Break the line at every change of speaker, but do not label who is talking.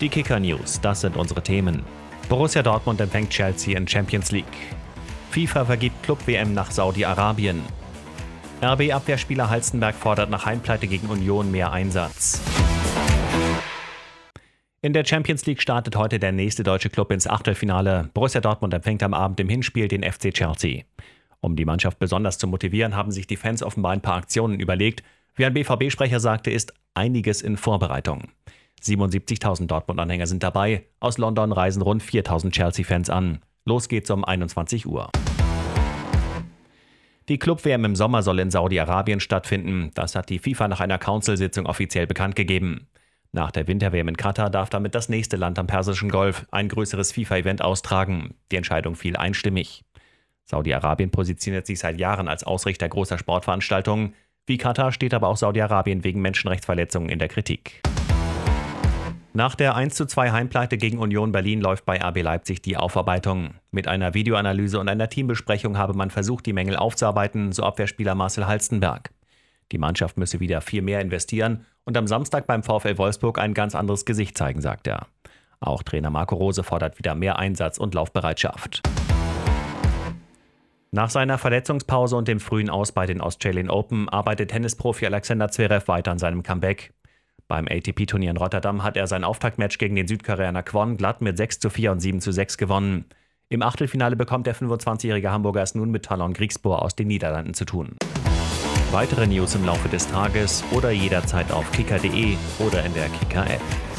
Die Kicker News, das sind unsere Themen. Borussia Dortmund empfängt Chelsea in Champions League. FIFA vergibt Club-WM nach Saudi-Arabien. RB-Abwehrspieler Halstenberg fordert nach Heimpleite gegen Union mehr Einsatz. In der Champions League startet heute der nächste deutsche Club ins Achtelfinale. Borussia Dortmund empfängt am Abend im Hinspiel den FC Chelsea. Um die Mannschaft besonders zu motivieren, haben sich die Fans offenbar ein paar Aktionen überlegt. Wie ein BVB-Sprecher sagte, ist einiges in Vorbereitung. 77.000 Dortmund-Anhänger sind dabei. Aus London reisen rund 4.000 Chelsea-Fans an. Los geht's um 21 Uhr. Die Club-WM im Sommer soll in Saudi-Arabien stattfinden. Das hat die FIFA nach einer Council-Sitzung offiziell bekannt gegeben. Nach der Winter-WM in Katar darf damit das nächste Land am Persischen Golf ein größeres FIFA-Event austragen. Die Entscheidung fiel einstimmig. Saudi-Arabien positioniert sich seit Jahren als Ausrichter großer Sportveranstaltungen. Wie Katar steht aber auch Saudi-Arabien wegen Menschenrechtsverletzungen in der Kritik. Nach der 1:2 Heimpleite gegen Union Berlin läuft bei RB Leipzig die Aufarbeitung. Mit einer Videoanalyse und einer Teambesprechung habe man versucht, die Mängel aufzuarbeiten, so Abwehrspieler Marcel Halstenberg. Die Mannschaft müsse wieder viel mehr investieren und am Samstag beim VfL Wolfsburg ein ganz anderes Gesicht zeigen, sagt er. Auch Trainer Marco Rose fordert wieder mehr Einsatz und Laufbereitschaft. Nach seiner Verletzungspause und dem frühen Aus bei den Australian Open arbeitet Tennisprofi Alexander Zverev weiter an seinem Comeback. Beim ATP-Turnier in Rotterdam hat er sein Auftaktmatch gegen den Südkoreaner Kwon glatt mit 6 zu 4 und 7 zu 6 gewonnen. Im Achtelfinale bekommt der 25-jährige Hamburger es nun mit Talon Griegsbohr aus den Niederlanden zu tun. Weitere News im Laufe des Tages oder jederzeit auf kicker.de oder in der Kicker-App.